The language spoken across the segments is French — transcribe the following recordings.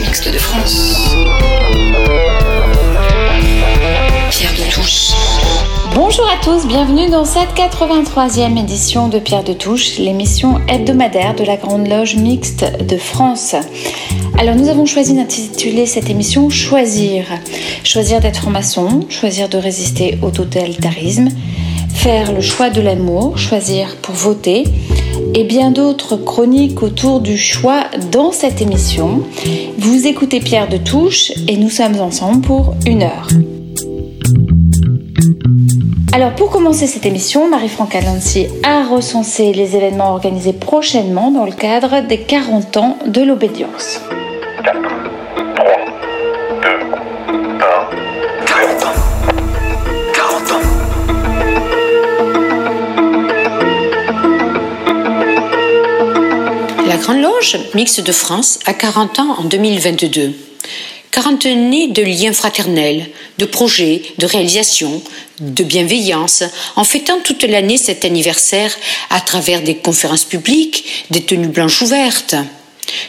Mixte de France. Pierre de Touche. Bonjour à tous, bienvenue dans cette 83e édition de Pierre de Touche, l'émission hebdomadaire de la Grande Loge Mixte de France. Alors nous avons choisi d'intituler cette émission Choisir. Choisir d'être franc-maçon, choisir de résister au totalitarisme, faire le choix de l'amour, choisir pour voter et bien d'autres chroniques autour du choix dans cette émission. Vous écoutez Pierre de Touche et nous sommes ensemble pour une heure. Alors pour commencer cette émission, Marie-Franck Alancy a recensé les événements organisés prochainement dans le cadre des 40 ans de l'obédience. 4, Loge Mixte de France a 40 ans en 2022. 40 années de liens fraternels, de projets, de réalisations, de bienveillance, en fêtant toute l'année cet anniversaire à travers des conférences publiques, des tenues blanches ouvertes.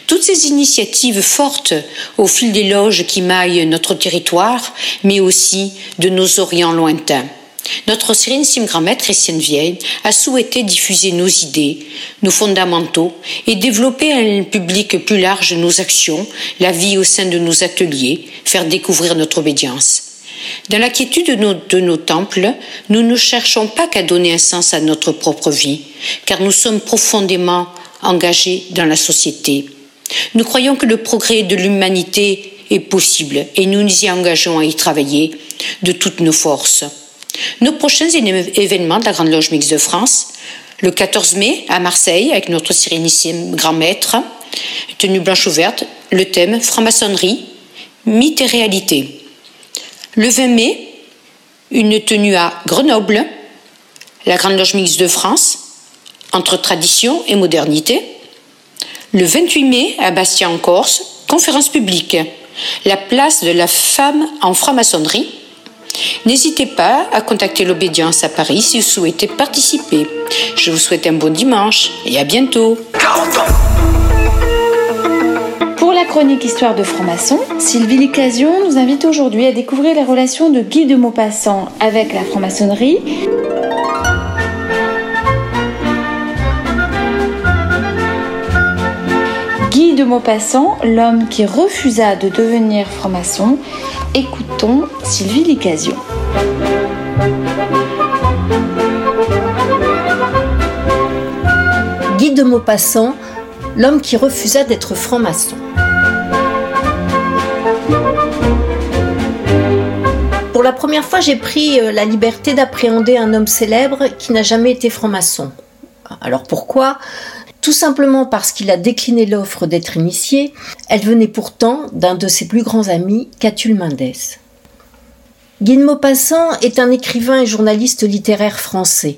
Toutes ces initiatives fortes au fil des loges qui maillent notre territoire, mais aussi de nos Orients lointains. Notre sérénissime grand-maître Christiane Vieille a souhaité diffuser nos idées, nos fondamentaux et développer à un public plus large nos actions, la vie au sein de nos ateliers, faire découvrir notre obédience. Dans la quiétude de nos, de nos temples, nous ne cherchons pas qu'à donner un sens à notre propre vie, car nous sommes profondément engagés dans la société. Nous croyons que le progrès de l'humanité est possible et nous nous y engageons à y travailler de toutes nos forces. Nos prochains événements de la Grande Loge Mixte de France, le 14 mai à Marseille avec notre sérénissime grand maître, tenue blanche ouverte, le thème franc-maçonnerie, mythe et réalité. Le 20 mai, une tenue à Grenoble, la Grande Loge Mixte de France, entre tradition et modernité. Le 28 mai à Bastia en Corse, conférence publique, la place de la femme en franc-maçonnerie. N'hésitez pas à contacter l'Obédience à Paris si vous souhaitez participer. Je vous souhaite un bon dimanche et à bientôt. 40 ans. Pour la chronique Histoire de franc-maçon, Sylvie Licasion nous invite aujourd'hui à découvrir les relations de Guy de Maupassant avec la franc-maçonnerie. Guy de Maupassant, l'homme qui refusa de devenir franc-maçon. Écoutons Sylvie Licasion. Guy de Maupassant, l'homme qui refusa d'être franc-maçon. Pour la première fois, j'ai pris euh, la liberté d'appréhender un homme célèbre qui n'a jamais été franc-maçon. Alors pourquoi? Tout simplement parce qu'il a décliné l'offre d'être initié. Elle venait pourtant d'un de ses plus grands amis, Catulle Mendès. Guy Maupassant est un écrivain et journaliste littéraire français.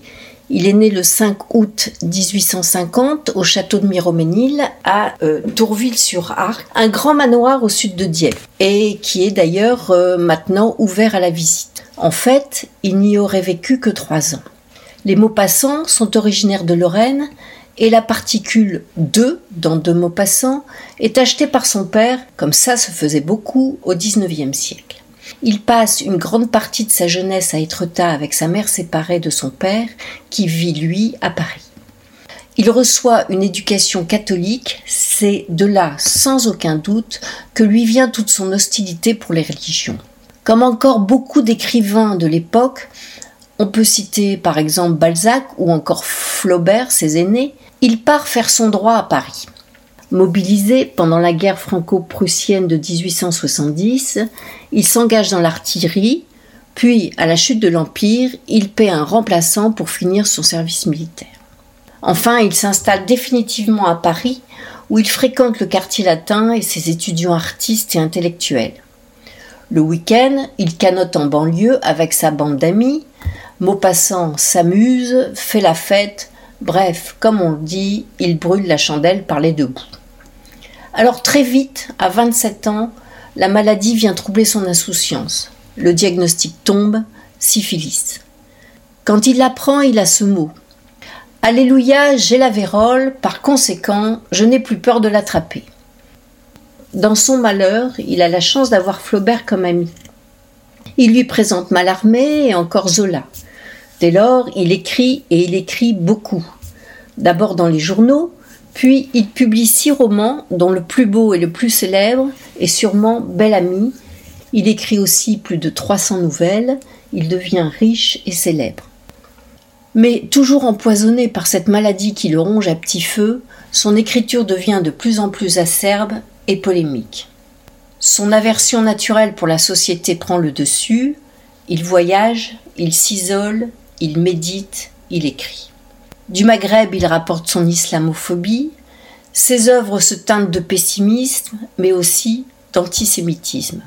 Il est né le 5 août 1850 au château de Miroménil à euh, Tourville-sur-Arc, un grand manoir au sud de Dieppe, et qui est d'ailleurs euh, maintenant ouvert à la visite. En fait, il n'y aurait vécu que trois ans. Les Maupassants sont originaires de Lorraine et la particule de dans de Maupassant est achetée par son père, comme ça se faisait beaucoup au XIXe siècle. Il passe une grande partie de sa jeunesse à Étretat avec sa mère séparée de son père, qui vit lui à Paris. Il reçoit une éducation catholique, c'est de là, sans aucun doute, que lui vient toute son hostilité pour les religions. Comme encore beaucoup d'écrivains de l'époque, on peut citer par exemple Balzac ou encore Flaubert, ses aînés, il part faire son droit à Paris. Mobilisé pendant la guerre franco-prussienne de 1870, il s'engage dans l'artillerie, puis, à la chute de l'Empire, il paie un remplaçant pour finir son service militaire. Enfin, il s'installe définitivement à Paris, où il fréquente le quartier latin et ses étudiants artistes et intellectuels. Le week-end, il canote en banlieue avec sa bande d'amis. Maupassant s'amuse, fait la fête, bref, comme on le dit, il brûle la chandelle par les deux bouts. Alors très vite, à 27 ans, la maladie vient troubler son insouciance. Le diagnostic tombe, syphilis. Quand il l'apprend, il a ce mot. Alléluia, j'ai la vérole, par conséquent, je n'ai plus peur de l'attraper. dans son malheur, il a la chance d'avoir Flaubert comme ami. Il lui présente Mallarmé et encore Zola. Dès lors, il écrit et il écrit beaucoup. D'abord dans les journaux, puis il publie six romans, dont le plus beau et le plus célèbre est sûrement Bel Ami. Il écrit aussi plus de 300 nouvelles. Il devient riche et célèbre. Mais toujours empoisonné par cette maladie qui le ronge à petit feu, son écriture devient de plus en plus acerbe et polémique. Son aversion naturelle pour la société prend le dessus, il voyage, il s'isole, il médite, il écrit. Du Maghreb, il rapporte son islamophobie, ses œuvres se teintent de pessimisme, mais aussi d'antisémitisme.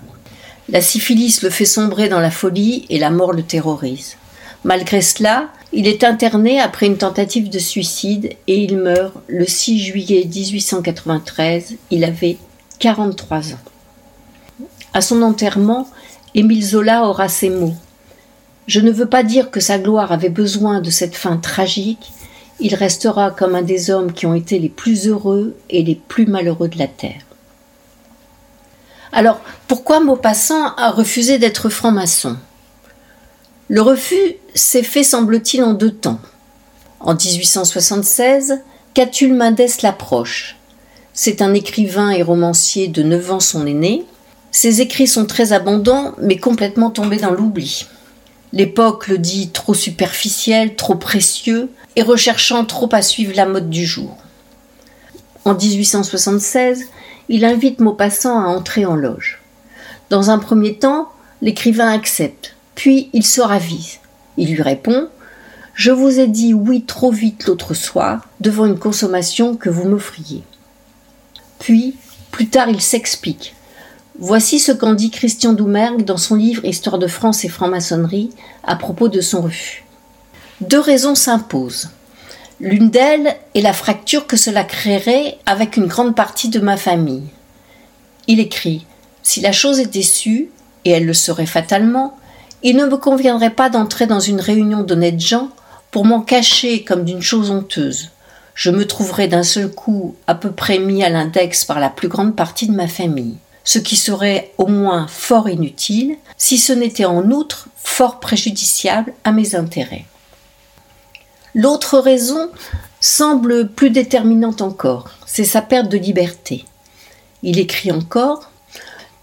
La syphilis le fait sombrer dans la folie et la mort le terrorise. Malgré cela, il est interné après une tentative de suicide et il meurt le 6 juillet 1893. Il avait 43 ans. À son enterrement, Émile Zola aura ces mots. Je ne veux pas dire que sa gloire avait besoin de cette fin tragique, il restera comme un des hommes qui ont été les plus heureux et les plus malheureux de la Terre. Alors, pourquoi Maupassant a refusé d'être franc-maçon? Le refus s'est fait, semble-t-il, en deux temps. En 1876, Catulle Mendès l'approche. C'est un écrivain et romancier de 9 ans son aîné, ses écrits sont très abondants, mais complètement tombés dans l'oubli. L'époque le dit trop superficiel, trop précieux, et recherchant trop à suivre la mode du jour. En 1876, il invite Maupassant à entrer en loge. Dans un premier temps, l'écrivain accepte, puis il se ravise. Il lui répond Je vous ai dit oui trop vite l'autre soir, devant une consommation que vous m'offriez. Puis, plus tard, il s'explique. Voici ce qu'en dit Christian Doumergue dans son livre Histoire de France et franc-maçonnerie à propos de son refus. Deux raisons s'imposent. L'une d'elles est la fracture que cela créerait avec une grande partie de ma famille. Il écrit Si la chose était sue, et elle le serait fatalement, il ne me conviendrait pas d'entrer dans une réunion d'honnêtes gens pour m'en cacher comme d'une chose honteuse. Je me trouverais d'un seul coup à peu près mis à l'index par la plus grande partie de ma famille ce qui serait au moins fort inutile, si ce n'était en outre fort préjudiciable à mes intérêts. L'autre raison semble plus déterminante encore, c'est sa perte de liberté. Il écrit encore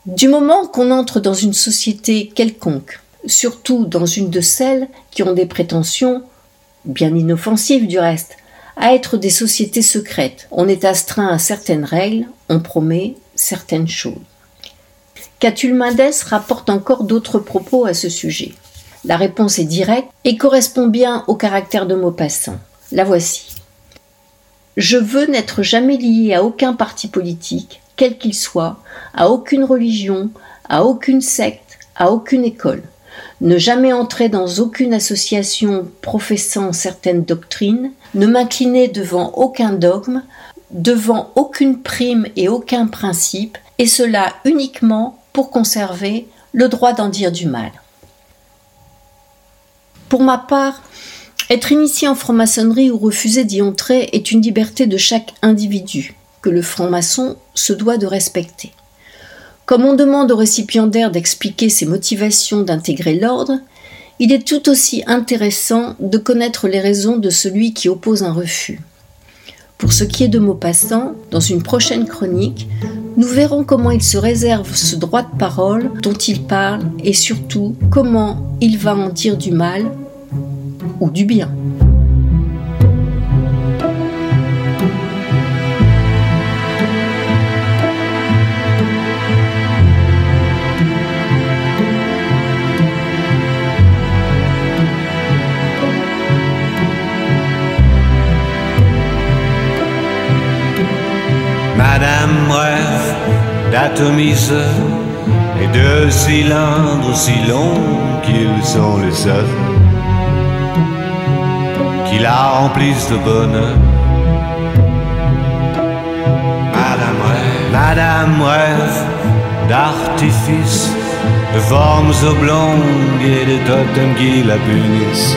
Du moment qu'on entre dans une société quelconque, surtout dans une de celles qui ont des prétentions, bien inoffensives du reste, à être des sociétés secrètes, on est astreint à certaines règles, on promet certaines choses. Catulle Mendès rapporte encore d'autres propos à ce sujet? La réponse est directe et correspond bien au caractère de Maupassant. La voici. Je veux n'être jamais lié à aucun parti politique, quel qu'il soit, à aucune religion, à aucune secte, à aucune école. Ne jamais entrer dans aucune association professant certaines doctrines, ne m'incliner devant aucun dogme, devant aucune prime et aucun principe, et cela uniquement pour conserver le droit d'en dire du mal. Pour ma part, être initié en franc-maçonnerie ou refuser d'y entrer est une liberté de chaque individu que le franc-maçon se doit de respecter. Comme on demande au récipiendaire d'expliquer ses motivations d'intégrer l'ordre, il est tout aussi intéressant de connaître les raisons de celui qui oppose un refus. Pour ce qui est de Maupassant, dans une prochaine chronique, nous verrons comment il se réserve ce droit de parole dont il parle et surtout comment il va en dire du mal ou du bien. Madame rêve d'atomiseurs et de cylindres aussi longs qu'ils sont les seuls qui la remplissent de bonheur. Madame rêve, Madame rêve d'artifices, de formes oblongues et de totems qui la punissent.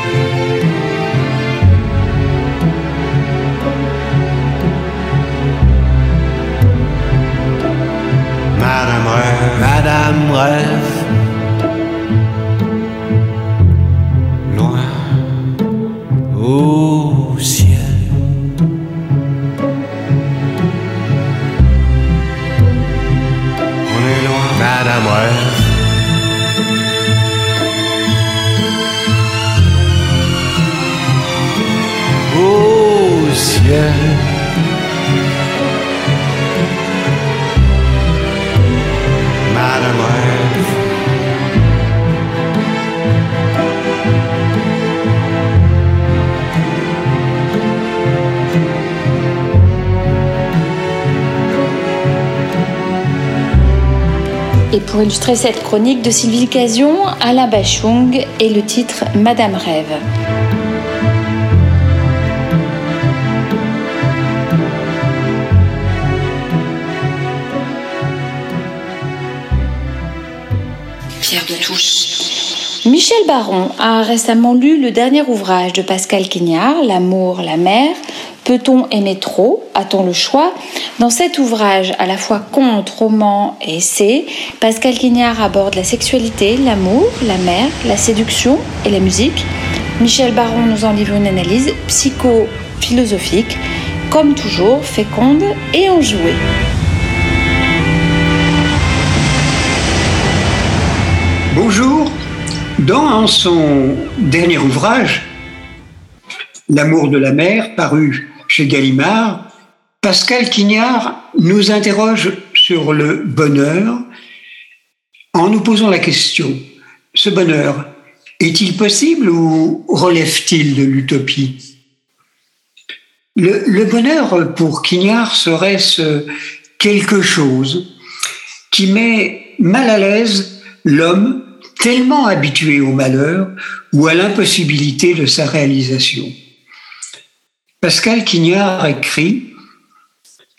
Madame rêve, Et pour illustrer cette chronique de Sylvie Casion, Alain Bachung et le titre Madame Rêve. Pierre de Touche. Michel Baron a récemment lu le dernier ouvrage de Pascal Quignard, L'amour, la mer. Peut-on aimer trop A-t-on le choix Dans cet ouvrage, à la fois conte, roman et essai, Pascal Quignard aborde la sexualité, l'amour, la mer, la séduction et la musique. Michel Baron nous en livre une analyse psycho-philosophique, comme toujours féconde et enjouée. Bonjour. Dans son dernier ouvrage, L'amour de la mer, paru chez Gallimard, Pascal Quignard nous interroge sur le bonheur en nous posant la question, ce bonheur, est-il possible ou relève-t-il de l'utopie? Le, bonheur pour Quignard serait-ce quelque chose qui met mal à l'aise l'homme tellement habitué au malheur ou à l'impossibilité de sa réalisation. Pascal Quignard écrit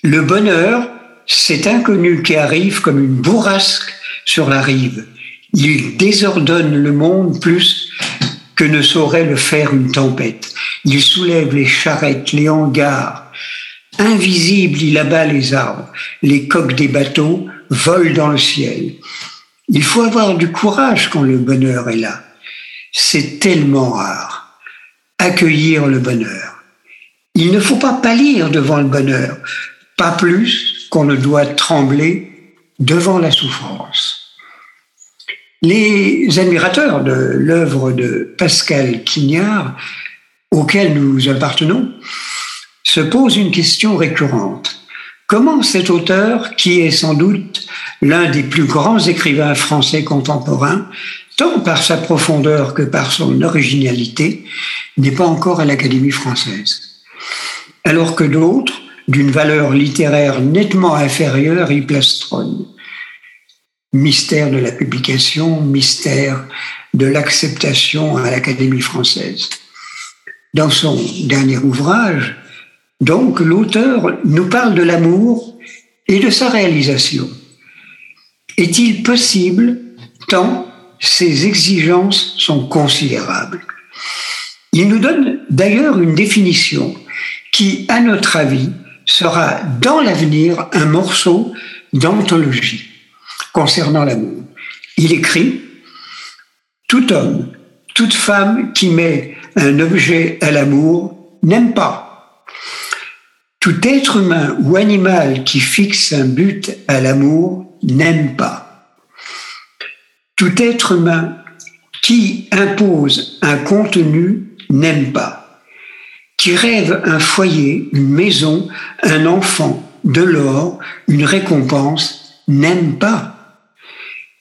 Le bonheur, cet inconnu qui arrive comme une bourrasque sur la rive. Il désordonne le monde plus que ne saurait le faire une tempête. Il soulève les charrettes, les hangars. Invisible, il abat les arbres. Les coques des bateaux volent dans le ciel. Il faut avoir du courage quand le bonheur est là. C'est tellement rare. Accueillir le bonheur. Il ne faut pas pâlir devant le bonheur, pas plus qu'on ne doit trembler devant la souffrance. Les admirateurs de l'œuvre de Pascal Quignard, auquel nous appartenons, se posent une question récurrente. Comment cet auteur, qui est sans doute l'un des plus grands écrivains français contemporains, tant par sa profondeur que par son originalité, n'est pas encore à l'Académie française? Alors que d'autres, d'une valeur littéraire nettement inférieure, y plastronnent mystère de la publication, mystère de l'acceptation à l'Académie française. Dans son dernier ouvrage, donc, l'auteur nous parle de l'amour et de sa réalisation. Est-il possible tant ses exigences sont considérables? Il nous donne d'ailleurs une définition qui, à notre avis, sera dans l'avenir un morceau d'anthologie concernant l'amour. Il écrit Tout homme, toute femme qui met un objet à l'amour n'aime pas. Tout être humain ou animal qui fixe un but à l'amour n'aime pas. Tout être humain qui impose un contenu n'aime pas. Qui rêve un foyer, une maison, un enfant, de l'or, une récompense, n'aime pas.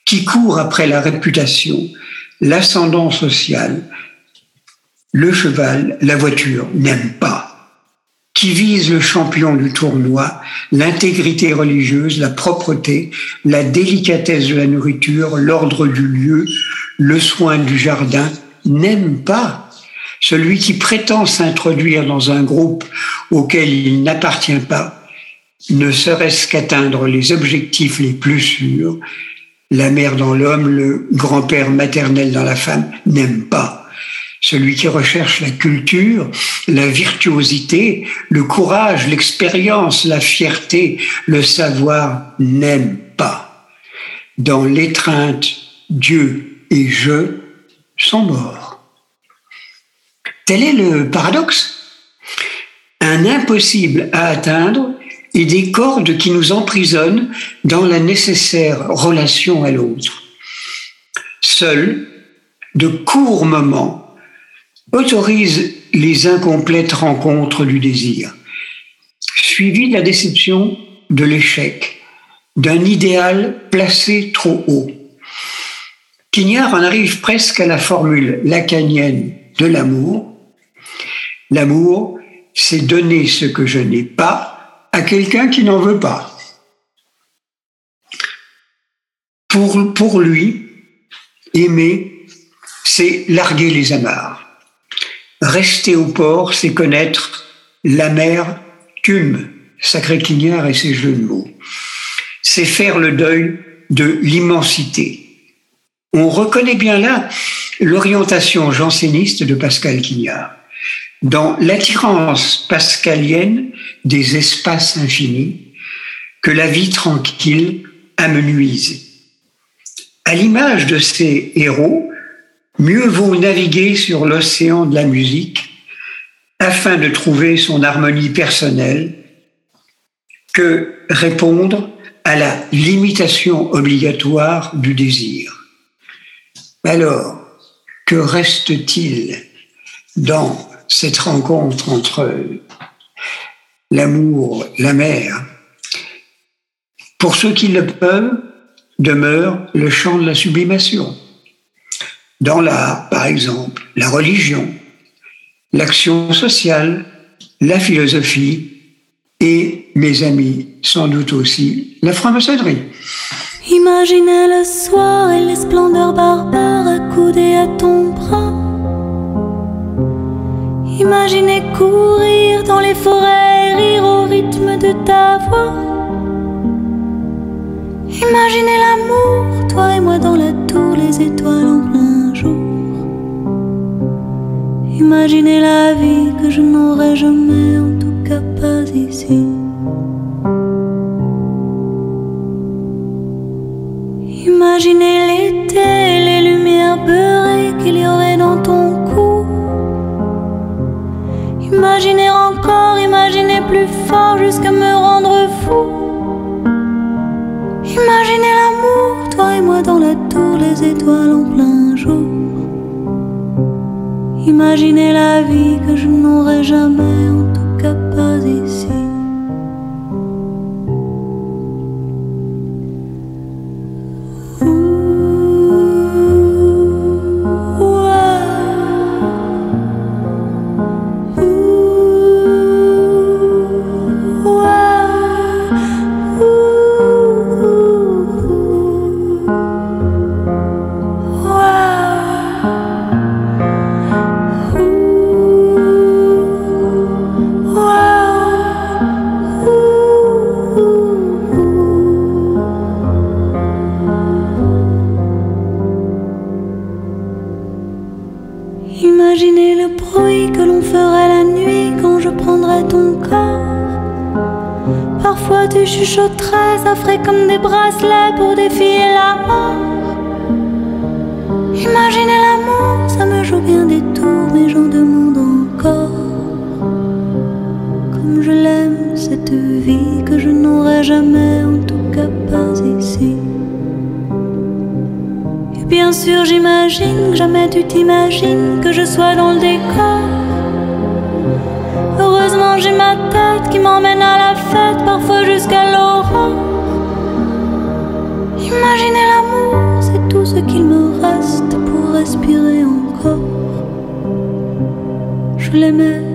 Qui court après la réputation, l'ascendant social, le cheval, la voiture n'aime pas, qui vise le champion du tournoi, l'intégrité religieuse, la propreté, la délicatesse de la nourriture, l'ordre du lieu, le soin du jardin, n'aime pas. Celui qui prétend s'introduire dans un groupe auquel il n'appartient pas, ne serait-ce qu'atteindre les objectifs les plus sûrs, la mère dans l'homme, le grand-père maternel dans la femme, n'aime pas. Celui qui recherche la culture, la virtuosité, le courage, l'expérience, la fierté, le savoir, n'aime pas. Dans l'étreinte, Dieu et je sont morts. Tel est le paradoxe. Un impossible à atteindre et des cordes qui nous emprisonnent dans la nécessaire relation à l'autre. Seuls, de courts moments, autorisent les incomplètes rencontres du désir, suivies de la déception, de l'échec, d'un idéal placé trop haut. Quignard en arrive presque à la formule lacanienne de l'amour. L'amour, c'est donner ce que je n'ai pas à quelqu'un qui n'en veut pas. Pour, lui, aimer, c'est larguer les amarres. Rester au port, c'est connaître la mer Cume, sacré Quignard et ses jeux de mots. C'est faire le deuil de l'immensité. On reconnaît bien là l'orientation janséniste de Pascal Quignard dans l'attirance pascalienne des espaces infinis que la vie tranquille amenuise. À l'image de ces héros, mieux vaut naviguer sur l'océan de la musique afin de trouver son harmonie personnelle que répondre à la limitation obligatoire du désir. Alors, que reste-t-il dans cette rencontre entre l'amour, la mer. Pour ceux qui le peuvent, demeure le champ de la sublimation. Dans l'art, par exemple, la religion, l'action sociale, la philosophie et, mes amis, sans doute aussi, la franc-maçonnerie. Imaginez le soir et les splendeurs barbares accoudées à ton bras Imaginez courir dans les forêts, rire au rythme de ta voix. Imaginez l'amour, toi et moi dans la tour, les étoiles en plein jour. Imaginez la vie que je n'aurai jamais, en tout cas pas ici. Imaginez l'été, les lumières beurrées qu'il y aurait dans ton jusqu'à me rendre fou. Imaginez l'amour, toi et moi dans la tour, les étoiles en plein jour. Imaginez la vie que je n'aurai jamais, en tout cas pas ici. Je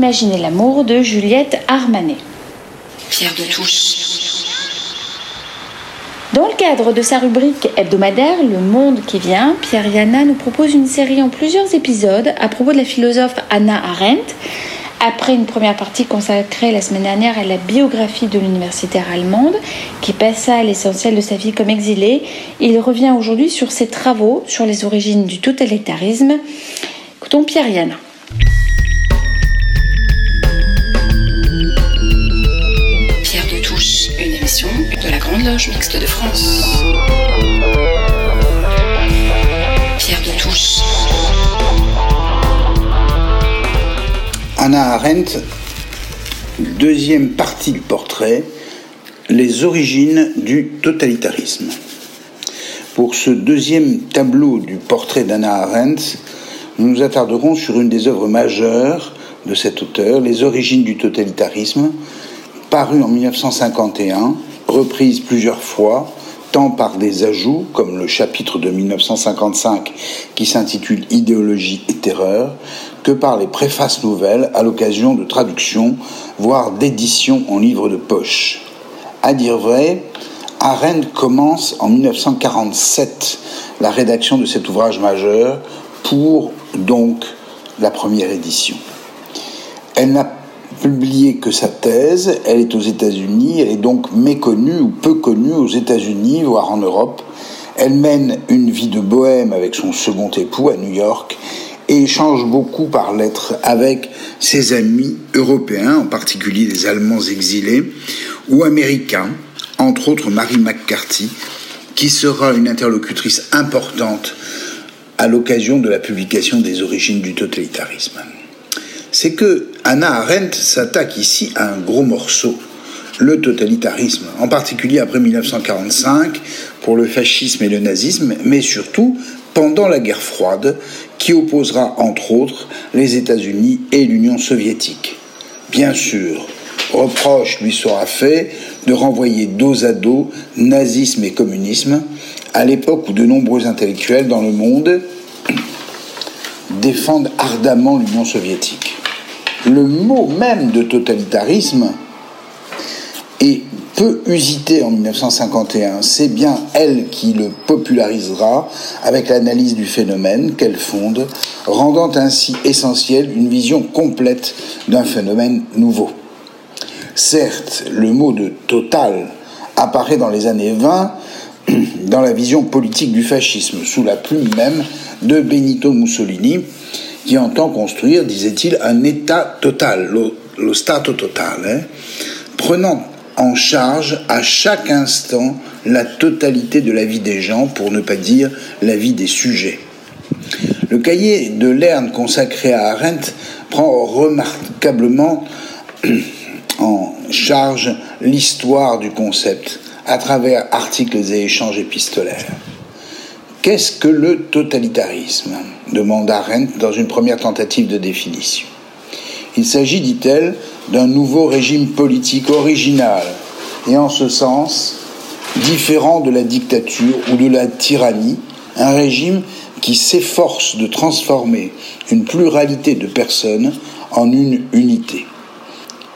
Imaginez l'amour de Juliette Armanet. Pierre de Touche. Dans le cadre de sa rubrique hebdomadaire Le Monde qui vient, Pierre Yana nous propose une série en plusieurs épisodes à propos de la philosophe Anna Arendt. Après une première partie consacrée la semaine dernière à la biographie de l'universitaire allemande, qui passa l'essentiel de sa vie comme exilée, il revient aujourd'hui sur ses travaux sur les origines du totalitarisme. Écoutons Pierre Yana. Mixte de France. Pierre de Touche. Anna Arendt, deuxième partie du portrait, les origines du totalitarisme. Pour ce deuxième tableau du portrait d'Anna Arendt, nous nous attarderons sur une des œuvres majeures de cet auteur, Les origines du totalitarisme, parue en 1951, reprise plusieurs fois, tant par des ajouts, comme le chapitre de 1955 qui s'intitule Idéologie et terreur, que par les préfaces nouvelles à l'occasion de traductions, voire d'éditions en livre de poche. À dire vrai, Arendt commence en 1947 la rédaction de cet ouvrage majeur pour donc la première édition. Elle n'a publié que sa thèse, elle est aux États-Unis, elle est donc méconnue ou peu connue aux États-Unis, voire en Europe. Elle mène une vie de bohème avec son second époux à New York et échange beaucoup par lettres avec ses amis européens, en particulier des Allemands exilés, ou américains, entre autres Mary McCarthy, qui sera une interlocutrice importante à l'occasion de la publication des origines du totalitarisme. C'est que Anna Arendt s'attaque ici à un gros morceau, le totalitarisme, en particulier après 1945, pour le fascisme et le nazisme, mais surtout pendant la guerre froide, qui opposera entre autres les États-Unis et l'Union soviétique. Bien sûr, reproche lui sera fait de renvoyer dos à dos nazisme et communisme, à l'époque où de nombreux intellectuels dans le monde défendent ardemment l'Union soviétique. Le mot même de totalitarisme est peu usité en 1951. C'est bien elle qui le popularisera avec l'analyse du phénomène qu'elle fonde, rendant ainsi essentielle une vision complète d'un phénomène nouveau. Certes, le mot de total apparaît dans les années 20 dans la vision politique du fascisme, sous la plume même de Benito Mussolini, qui entend construire, disait-il, un État total, le, Stato total, hein, prenant en charge à chaque instant la totalité de la vie des gens, pour ne pas dire la vie des sujets. Le cahier de Lerne consacré à Arendt prend remarquablement en charge l'histoire du concept à travers articles et échanges épistolaires. Qu'est-ce que le totalitarisme demande Arendt dans une première tentative de définition. Il s'agit, dit-elle, d'un nouveau régime politique original et en ce sens différent de la dictature ou de la tyrannie, un régime qui s'efforce de transformer une pluralité de personnes en une unité.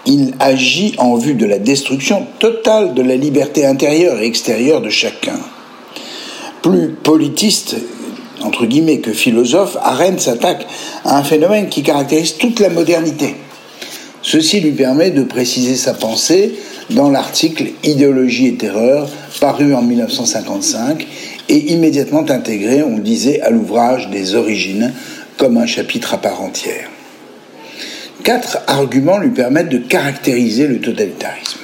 Il agit en vue de la destruction totale de la liberté intérieure et extérieure de chacun. Plus politiste, entre guillemets, que philosophe, Arendt s'attaque à un phénomène qui caractérise toute la modernité. Ceci lui permet de préciser sa pensée dans l'article Idéologie et terreur, paru en 1955 et immédiatement intégré, on le disait, à l'ouvrage des origines comme un chapitre à part entière. Quatre arguments lui permettent de caractériser le totalitarisme.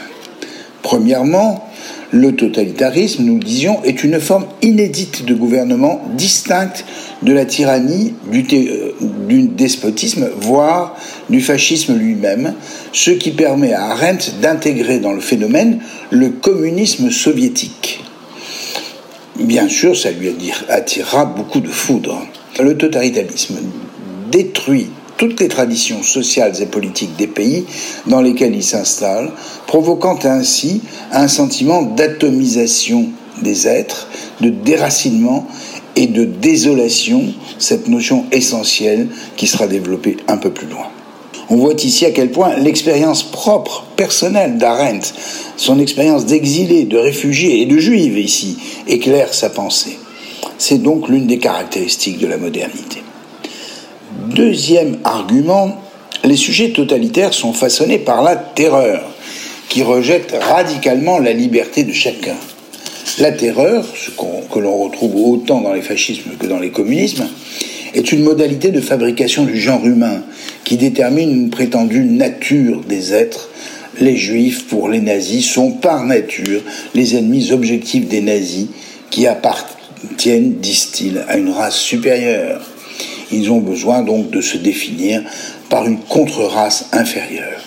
Premièrement, le totalitarisme, nous le disions, est une forme inédite de gouvernement distincte de la tyrannie, du, euh, du despotisme, voire du fascisme lui-même, ce qui permet à Arendt d'intégrer dans le phénomène le communisme soviétique. Bien sûr, ça lui attirera beaucoup de foudre. Le totalitarisme détruit toutes les traditions sociales et politiques des pays dans lesquels il s'installe, provoquant ainsi un sentiment d'atomisation des êtres, de déracinement et de désolation, cette notion essentielle qui sera développée un peu plus loin. On voit ici à quel point l'expérience propre, personnelle d'Arendt, son expérience d'exilé, de réfugié et de juive ici, éclaire sa pensée. C'est donc l'une des caractéristiques de la modernité. Deuxième argument, les sujets totalitaires sont façonnés par la terreur, qui rejette radicalement la liberté de chacun. La terreur, ce que l'on retrouve autant dans les fascismes que dans les communismes, est une modalité de fabrication du genre humain qui détermine une prétendue nature des êtres. Les juifs, pour les nazis, sont par nature les ennemis objectifs des nazis qui appartiennent, disent-ils, à une race supérieure. Ils ont besoin donc de se définir par une contre-race inférieure.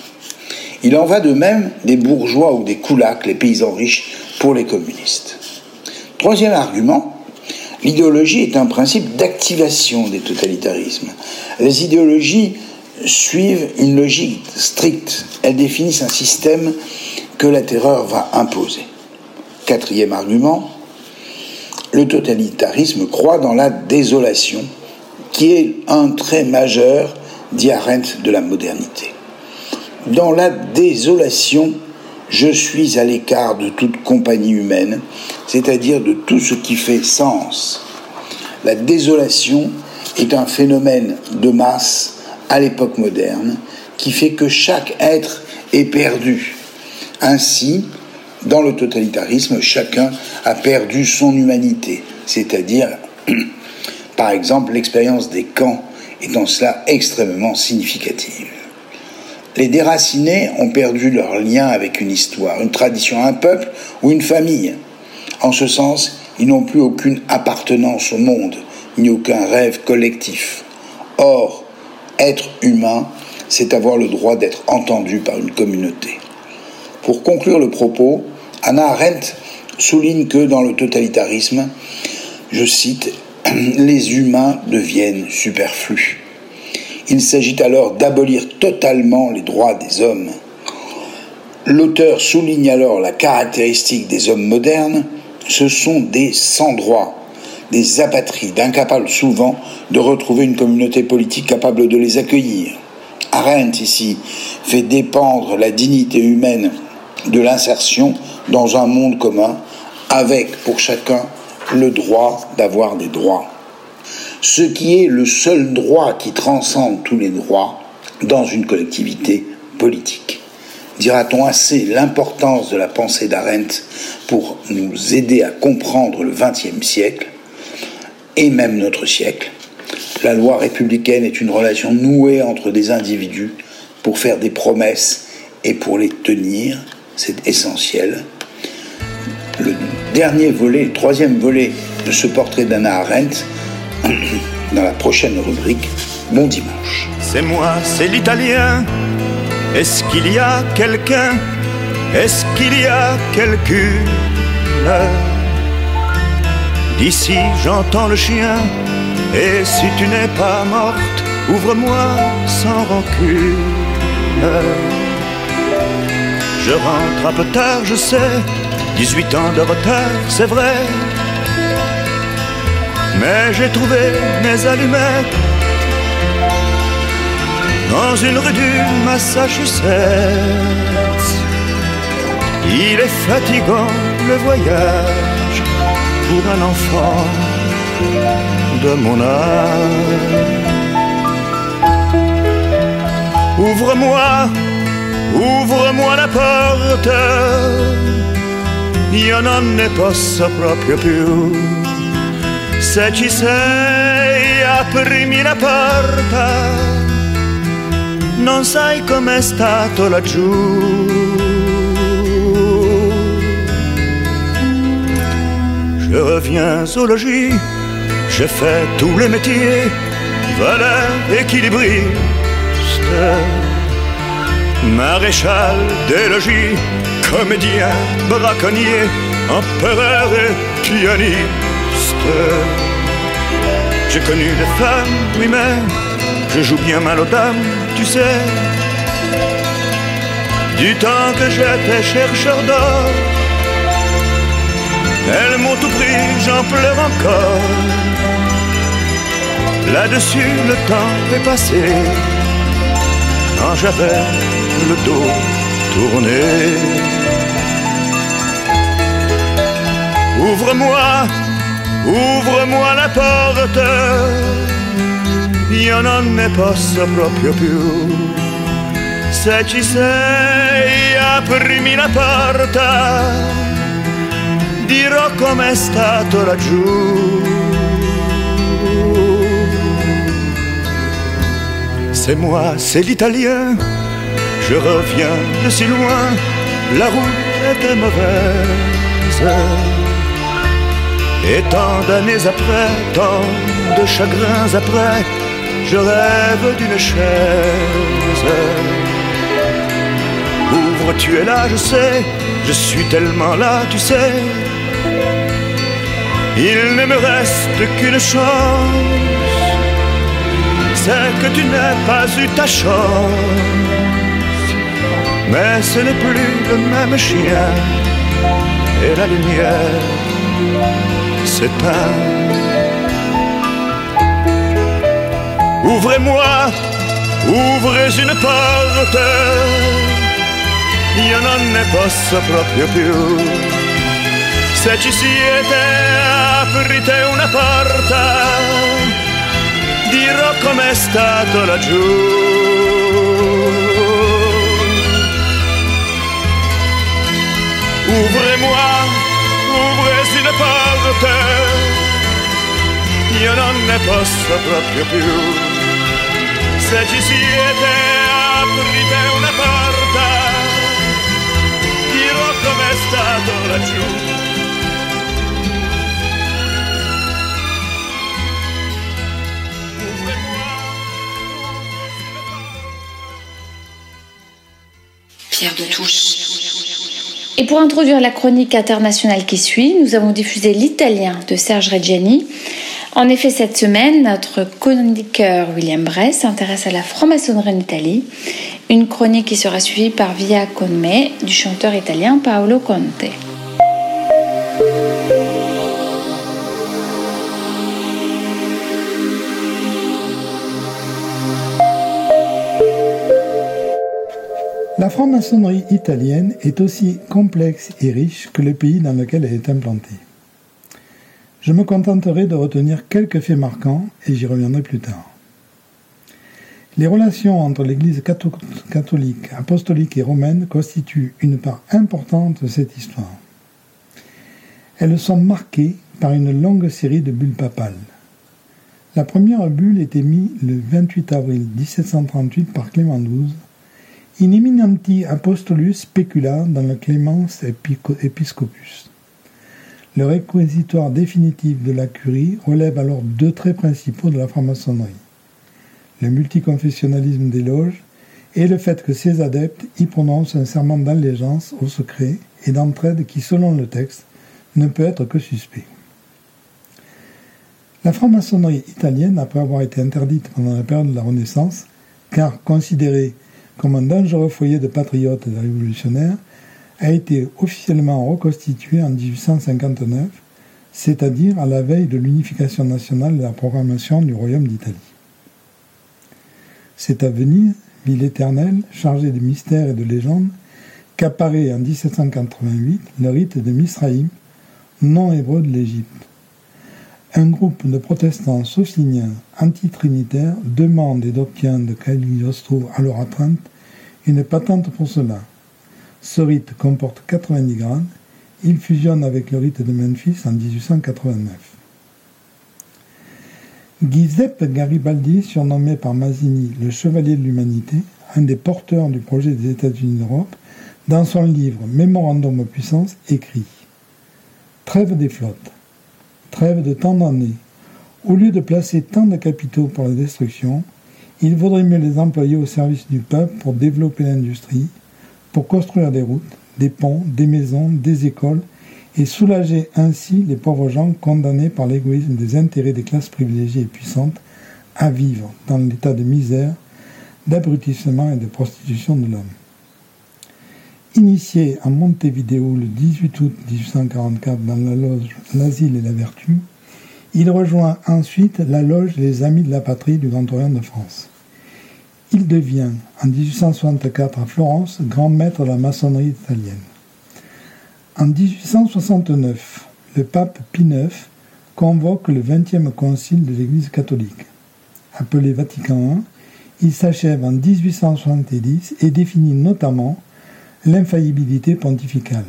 Il en va de même des bourgeois ou des koulaks, les paysans riches, pour les communistes. Troisième argument, l'idéologie est un principe d'activation des totalitarismes. Les idéologies suivent une logique stricte. Elles définissent un système que la terreur va imposer. Quatrième argument, le totalitarisme croit dans la désolation qui est un trait majeur, dit Arendt, de la modernité. Dans la désolation, je suis à l'écart de toute compagnie humaine, c'est-à-dire de tout ce qui fait sens. La désolation est un phénomène de masse à l'époque moderne qui fait que chaque être est perdu. Ainsi, dans le totalitarisme, chacun a perdu son humanité, c'est-à-dire par exemple, l'expérience des camps est en cela extrêmement significative. Les déracinés ont perdu leur lien avec une histoire, une tradition, un peuple ou une famille. En ce sens, ils n'ont plus aucune appartenance au monde, ni aucun rêve collectif. Or, être humain, c'est avoir le droit d'être entendu par une communauté. Pour conclure le propos, Anna Arendt souligne que dans le totalitarisme, je cite, les humains deviennent superflus. Il s'agit alors d'abolir totalement les droits des hommes. L'auteur souligne alors la caractéristique des hommes modernes, ce sont des sans-droits, des apatrides, incapables souvent de retrouver une communauté politique capable de les accueillir. Arendt ici fait dépendre la dignité humaine de l'insertion dans un monde commun, avec pour chacun le droit d'avoir des droits. Ce qui est le seul droit qui transcende tous les droits dans une collectivité politique. Dira-t-on assez l'importance de la pensée d'Arendt pour nous aider à comprendre le XXe siècle et même notre siècle? La loi républicaine est une relation nouée entre des individus pour faire des promesses et pour les tenir. C'est essentiel le dernier volet, le troisième volet de ce portrait d'Anna Arendt dans la prochaine rubrique Bon dimanche. C'est moi, c'est l'italien. Est-ce qu'il y a quelqu'un? Est-ce qu'il y a quelqu'une D'ici j'entends le chien. Et si tu n'es pas morte, ouvre-moi sans rancune. Je rentre un peu tard, je sais 18 ans de retard, c'est vrai. Mais j'ai trouvé mes allumettes dans une rue du Massachusetts. Il est fatigant le voyage pour un enfant de mon âge. Ouvre-moi, ouvre-moi la porte io non ne posso proprio più. Se ci sei, aprimi la porta, non sai com'è stato laggiù. Je reviens au logis, j'ai fait tous les métiers, valeur, équilibriste, maréchal des logis comédien, braconnier, empereur et pianiste. J'ai connu des femmes, oui, mais je joue bien mal aux dames, tu sais. Du temps que j'étais chercheur d'or, elles m'ont tout pris, j'en pleure encore. Là-dessus, le temps est passé, quand j'avais le dos tourné. Ouvre-moi, ouvre-moi la porte, io non ne posso proprio più. Se ci sei, aprimi la porta, dirò com'è stato laggiù. C'est moi, c'est l'italien, je reviens de si loin, la route était mauvaise. Et tant d'années après, tant de chagrins après, je rêve d'une chaise. Ouvre, tu es là, je sais, je suis tellement là, tu sais. Il ne me reste qu'une chance, c'est que tu n'aies pas eu ta chance. Mais ce n'est plus le même chien et la lumière s'éteint. Ouvrez-moi, ouvrez une porte, io non ne posso proprio più. Se ci siete, aprite una porta, dirò com'è stato laggiù. Ouvrez-moi, ouvrez une porte, io non ne posso proprio più. Se ci siete, aprite una porta, dirò com'è stato laggiù. Pierre de Touche. Et pour introduire la chronique internationale qui suit, nous avons diffusé l'italien de Serge Reggiani. En effet, cette semaine, notre chroniqueur William Bress s'intéresse à la franc-maçonnerie en Italie, une chronique qui sera suivie par Via con me du chanteur italien Paolo Conte. La franc-maçonnerie italienne est aussi complexe et riche que le pays dans lequel elle est implantée. Je me contenterai de retenir quelques faits marquants et j'y reviendrai plus tard. Les relations entre l'Église catholique, apostolique et romaine constituent une part importante de cette histoire. Elles sont marquées par une longue série de bulles papales. La première bulle était mise le 28 avril 1738 par Clément XII in eminenti apostolus specula dans le Clémence Episcopus. Le réquisitoire définitif de la curie relève alors deux traits principaux de la franc-maçonnerie le multiconfessionnalisme des loges et le fait que ces adeptes y prononcent un serment d'allégeance au secret et d'entraide qui, selon le texte, ne peut être que suspect. La franc-maçonnerie italienne, après avoir été interdite pendant la période de la Renaissance, car considérée comme un dangereux foyer de patriotes et de révolutionnaires, a été officiellement reconstitué en 1859, c'est-à-dire à la veille de l'unification nationale de la programmation du Royaume d'Italie. C'est à Venise, ville éternelle, chargée de mystères et de légendes, qu'apparaît en 1788 le rite de Misraïm, nom hébreu de l'Égypte. Un groupe de protestants sociniens antitrinitaires demande et obtient de Cagliostro à leur atteinte une patente pour cela. Ce rite comporte 90 grades. Il fusionne avec le rite de Memphis en 1889. Giuseppe Garibaldi, surnommé par Mazzini le Chevalier de l'Humanité, un des porteurs du projet des États-Unis d'Europe, dans son livre Mémorandum aux puissances, écrit Trêve des flottes. Trêve de tant d'années. Au lieu de placer tant de capitaux pour la destruction, il vaudrait mieux les employer au service du peuple pour développer l'industrie, pour construire des routes, des ponts, des maisons, des écoles, et soulager ainsi les pauvres gens condamnés par l'égoïsme des intérêts des classes privilégiées et puissantes à vivre dans l'état de misère, d'abrutissement et de prostitution de l'homme. Initié à Montevideo le 18 août 1844 dans la loge L'Asile et la Vertu, il rejoint ensuite la loge Les Amis de la Patrie du Grand Orient de France. Il devient, en 1864 à Florence, grand maître de la maçonnerie italienne. En 1869, le pape Pie IX convoque le 20e concile de l'Église catholique. Appelé Vatican I, il s'achève en 1870 et définit notamment l'infaillibilité pontificale.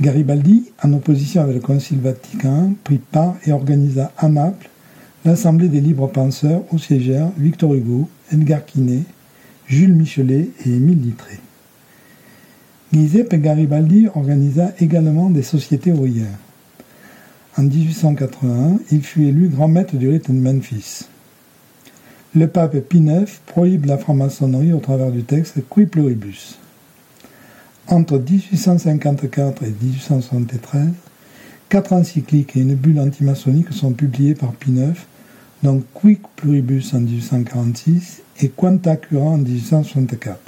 Garibaldi, en opposition avec le Concile Vatican prit part et organisa à Naples l'Assemblée des libres penseurs où siégèrent Victor Hugo, Edgar Quinet, Jules Michelet et Émile Littré. Giuseppe Garibaldi organisa également des sociétés ouvrières. En 1881, il fut élu grand maître du rite de Memphis le pape Pie IX prohibe la franc-maçonnerie au travers du texte Qui pluribus. Entre 1854 et 1873, quatre encycliques et une bulle antimaçonnique sont publiées par Pie IX, dont Qui pluribus en 1846 et Quanta cura en 1864.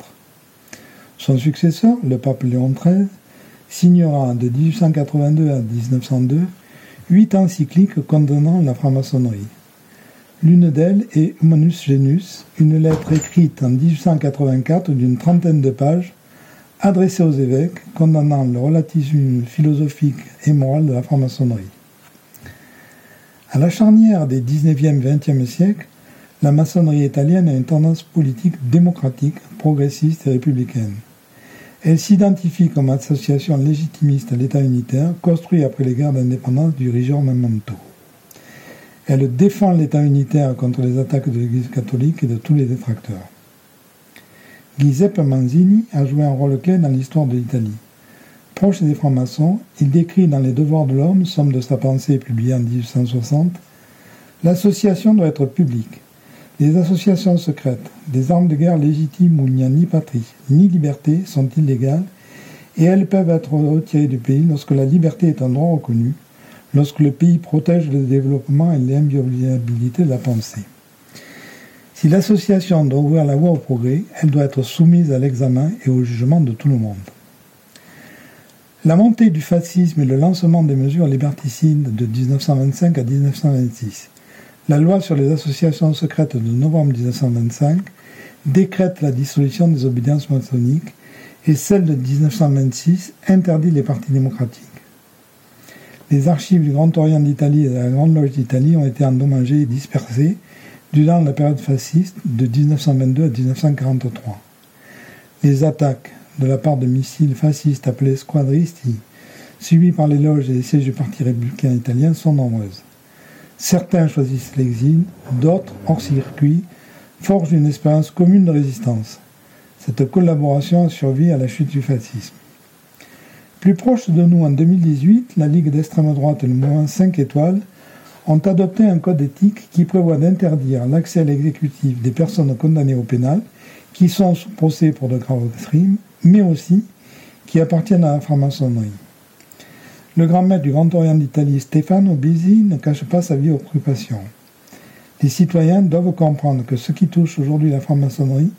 Son successeur, le pape Léon XIII, signera de 1882 à 1902 huit encycliques condamnant la franc-maçonnerie. L'une d'elles est Humanus Genus, une lettre écrite en 1884 d'une trentaine de pages adressée aux évêques condamnant le relativisme philosophique et moral de la franc-maçonnerie. À la charnière des 19e et 20e siècles, la maçonnerie italienne a une tendance politique démocratique, progressiste et républicaine. Elle s'identifie comme association légitimiste à l'État unitaire construit après les guerres d'indépendance du Risorgimento. Elle défend l'État unitaire contre les attaques de l'Église catholique et de tous les détracteurs. Giuseppe Manzini a joué un rôle clé dans l'histoire de l'Italie. Proche des francs-maçons, il décrit dans Les Devoirs de l'homme, somme de sa pensée publiée en 1860, L'association doit être publique. Les associations secrètes, des armes de guerre légitimes où il n'y a ni patrie ni liberté sont illégales et elles peuvent être retirées du pays lorsque la liberté est un droit reconnu, lorsque le pays protège le développement et l'inviolabilité de la pensée. Si l'association doit ouvrir la voie au progrès, elle doit être soumise à l'examen et au jugement de tout le monde. La montée du fascisme et le lancement des mesures liberticides de 1925 à 1926, la loi sur les associations secrètes de novembre 1925 décrète la dissolution des obédiences maçonniques et celle de 1926 interdit les partis démocratiques. Les archives du Grand Orient d'Italie et de la Grande Loge d'Italie ont été endommagées et dispersées durant la période fasciste de 1922 à 1943. Les attaques de la part de missiles fascistes appelés squadristi, suivis par les loges et les sièges du Parti républicain italien, sont nombreuses. Certains choisissent l'exil, d'autres, hors circuit, forgent une expérience commune de résistance. Cette collaboration a survécu à la chute du fascisme. Plus proche de nous, en 2018, la Ligue d'extrême droite et le mouvement 5 étoiles ont adopté un code éthique qui prévoit d'interdire l'accès à l'exécutif des personnes condamnées au pénal qui sont sous procès pour de graves crimes mais aussi qui appartiennent à la franc-maçonnerie. Le grand maître du Grand Orient d'Italie, Stefano Bisi, ne cache pas sa vie occupation. Les citoyens doivent comprendre que ce qui touche aujourd'hui la franc-maçonnerie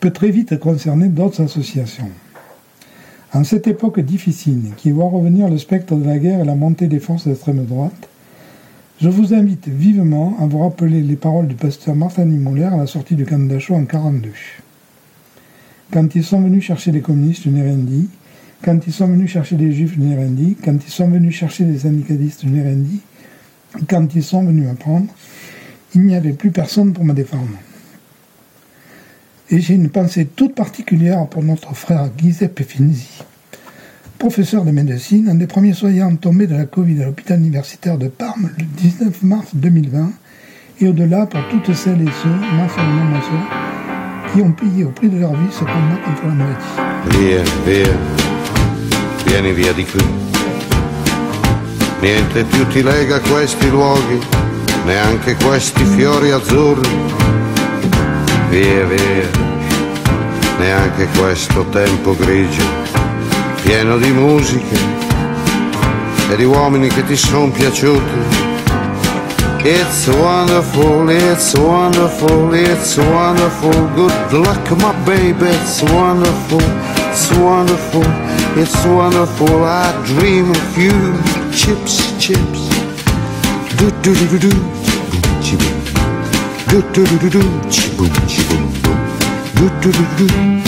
peut très vite concerner d'autres associations. En cette époque difficile qui voit revenir le spectre de la guerre et la montée des forces d'extrême droite, je vous invite vivement à vous rappeler les paroles du pasteur Martin Niemöller à la sortie du camp d'Achau en 1942. Quand ils sont venus chercher les communistes, je n'ai rien dit. Quand ils sont venus chercher les juifs, je n'ai rien dit. Quand ils sont venus chercher les syndicalistes, je n'ai rien dit. Quand ils sont venus me prendre, il n'y avait plus personne pour me défendre. Et j'ai une pensée toute particulière pour notre frère Giuseppe Finzi, professeur de médecine, un des premiers soignants tombés de la Covid à l'hôpital universitaire de Parme le 19 mars 2020, et au-delà pour toutes celles et ceux, et ma soeur, qui ont payé au prix de leur vie ce combat contre la maladie. Via, via, vieni via di qui. Niente più ti lega questi luoghi, neanche questi fiori azzurri. Via, via, neanche questo tempo grigio, pieno di musiche e di uomini che ti sono piaciuti It's wonderful, it's wonderful, it's wonderful. Good luck, my baby. It's wonderful, it's wonderful, it's wonderful. I dream of you. Chips, chips. Do do do do do. Chiboom. Do do do do do. Chiboom, chiboom, boom. Do do do do.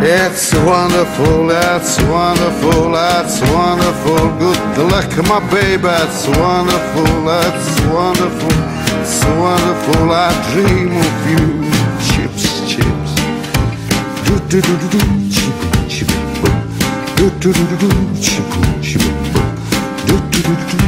It's wonderful, it's wonderful, it's wonderful. Good luck, my baby, it's wonderful, it's wonderful, it's wonderful. I dream of you. Chips, chips. Do do do do do, chip chip do do do do do chip chip do do do do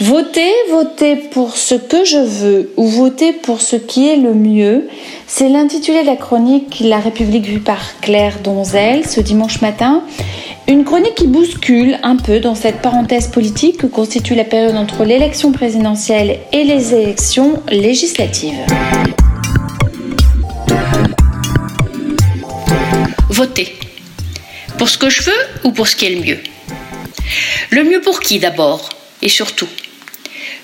Votez, votez pour ce que je veux ou votez pour ce qui est le mieux. C'est l'intitulé de la chronique La République vue par Claire Donzel ce dimanche matin. Une chronique qui bouscule un peu dans cette parenthèse politique que constitue la période entre l'élection présidentielle et les élections législatives. Votez. Pour ce que je veux ou pour ce qui est le mieux? Le mieux pour qui d'abord Et surtout?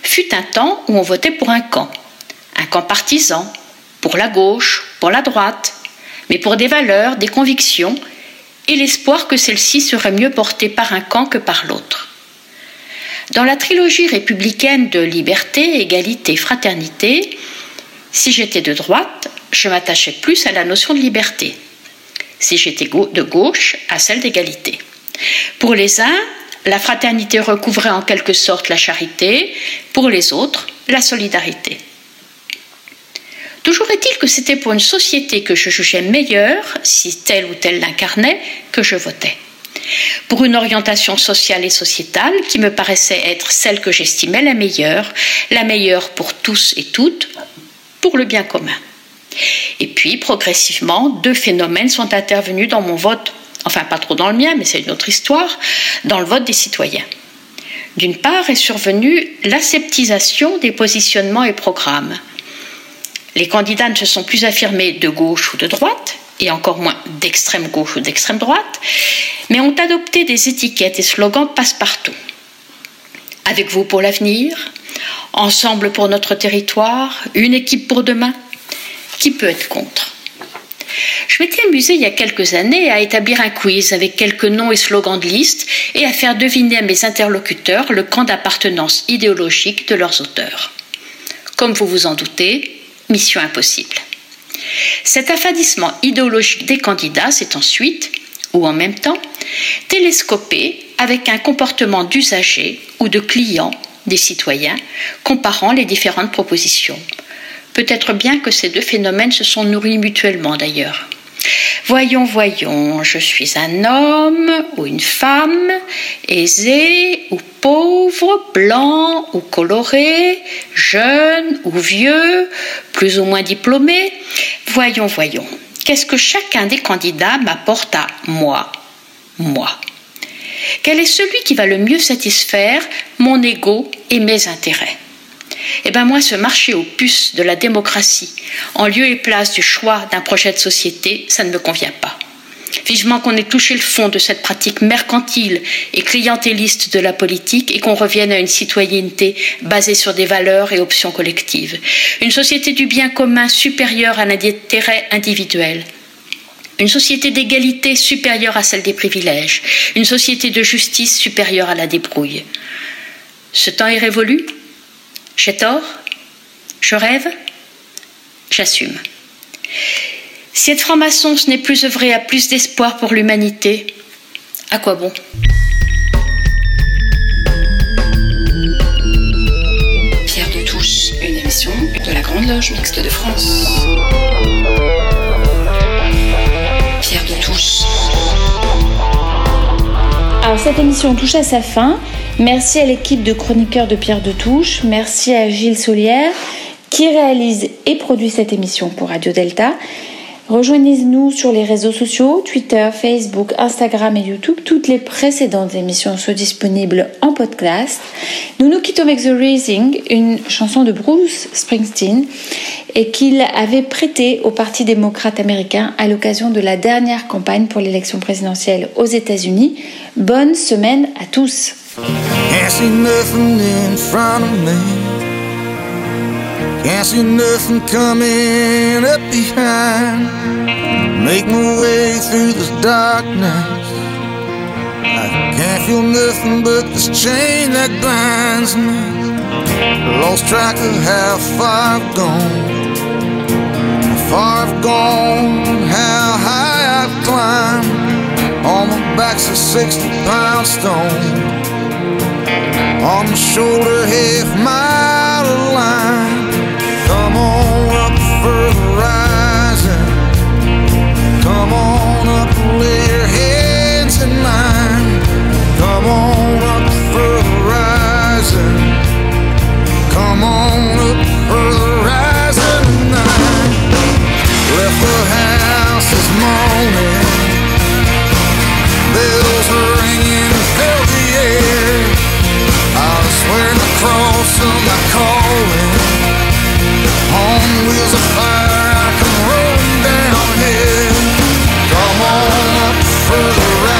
Fut un temps où on votait pour un camp. Un camp partisan, pour la gauche, pour la droite, mais pour des valeurs, des convictions et l'espoir que celles-ci seraient mieux portées par un camp que par l'autre. Dans la trilogie républicaine de liberté, égalité, fraternité, si j'étais de droite, je m'attachais plus à la notion de liberté. Si j'étais de gauche, à celle d'égalité. Pour les uns, la fraternité recouvrait en quelque sorte la charité, pour les autres, la solidarité. Toujours est-il que c'était pour une société que je jugeais meilleure, si telle ou telle l'incarnait, que je votais. Pour une orientation sociale et sociétale qui me paraissait être celle que j'estimais la meilleure, la meilleure pour tous et toutes, pour le bien commun. Et puis, progressivement, deux phénomènes sont intervenus dans mon vote enfin pas trop dans le mien, mais c'est une autre histoire, dans le vote des citoyens. D'une part est survenue l'aseptisation des positionnements et programmes. Les candidats ne se sont plus affirmés de gauche ou de droite, et encore moins d'extrême gauche ou d'extrême droite, mais ont adopté des étiquettes et slogans passe-partout. Avec vous pour l'avenir, ensemble pour notre territoire, une équipe pour demain, qui peut être contre? Je m'étais amusée il y a quelques années à établir un quiz avec quelques noms et slogans de liste et à faire deviner à mes interlocuteurs le camp d'appartenance idéologique de leurs auteurs. Comme vous vous en doutez, mission impossible. Cet affadissement idéologique des candidats s'est ensuite, ou en même temps, télescopé avec un comportement d'usager ou de client des citoyens comparant les différentes propositions. Peut-être bien que ces deux phénomènes se sont nourris mutuellement d'ailleurs. Voyons, voyons, je suis un homme ou une femme, aisé ou pauvre, blanc ou coloré, jeune ou vieux, plus ou moins diplômé. Voyons, voyons, qu'est-ce que chacun des candidats m'apporte à moi, moi Quel est celui qui va le mieux satisfaire mon ego et mes intérêts? Eh bien moi, ce marché aux puces de la démocratie, en lieu et place du choix d'un projet de société, ça ne me convient pas. Vivement qu'on ait touché le fond de cette pratique mercantile et clientéliste de la politique et qu'on revienne à une citoyenneté basée sur des valeurs et options collectives. Une société du bien commun supérieure à l'intérêt individuel. Une société d'égalité supérieure à celle des privilèges. Une société de justice supérieure à la débrouille. Ce temps est révolu j'ai tort? Je rêve? J'assume. Si être franc-maçon, ce n'est plus œuvrer à plus d'espoir pour l'humanité, à quoi bon? Pierre de Touche, une émission de la Grande Loge Mixte de France. Pierre de Touche. Alors cette émission touche à sa fin. Merci à l'équipe de chroniqueurs de Pierre de Touche. Merci à Gilles Solière qui réalise et produit cette émission pour Radio Delta. Rejoignez-nous sur les réseaux sociaux, Twitter, Facebook, Instagram et YouTube. Toutes les précédentes émissions sont disponibles en podcast. Nous nous quittons avec The Raising, une chanson de Bruce Springsteen et qu'il avait prêté au Parti démocrate américain à l'occasion de la dernière campagne pour l'élection présidentielle aux États-Unis. Bonne semaine à tous. Can't see nothing in front of me. Can't see nothing coming up behind. Make my way through this darkness. I can't feel nothing but this chain that binds me. Lost track of how far I've gone. How far I've gone, how high I've climbed. On my back's a 60 pound stone on the shoulder half mile line. Come on up for the rising. Come on up, lay your hands in mine. Come on up for the rising. Come on up for the rising night. Left the house this morning. There's further out.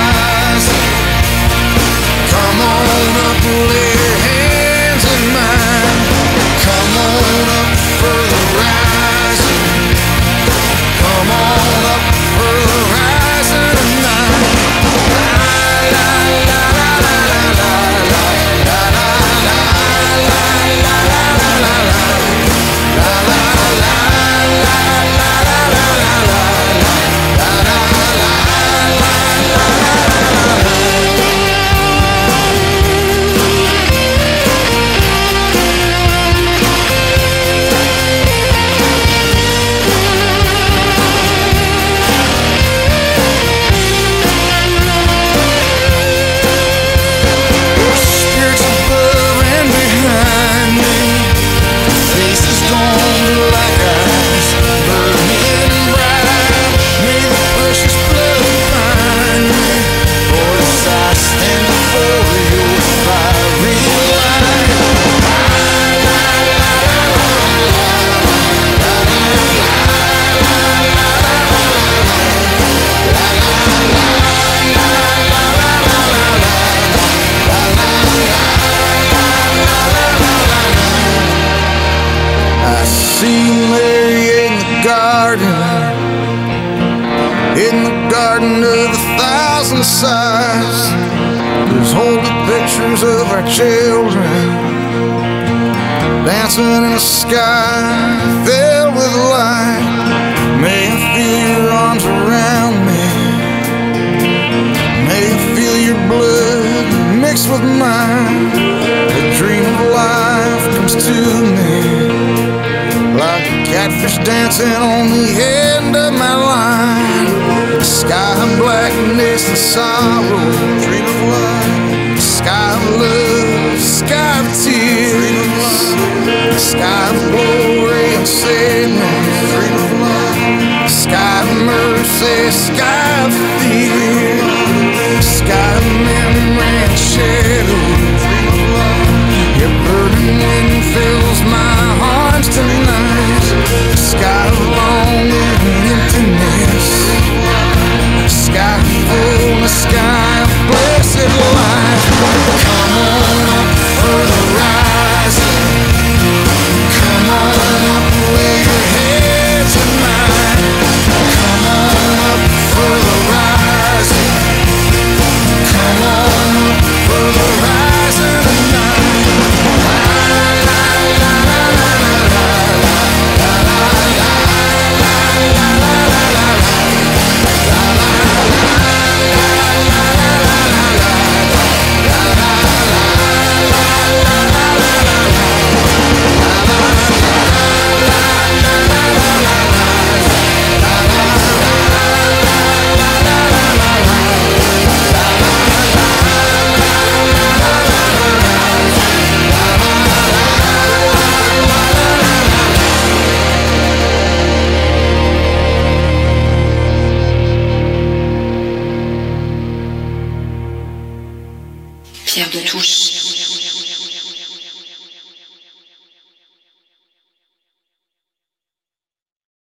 sorrow, dream of love, sky of love, sky of tears, dream of love, sky of glory and sadness, dream of love, sky of mercy, sky of fear, sky of memory and shadow, dream of love, your burning wind fills.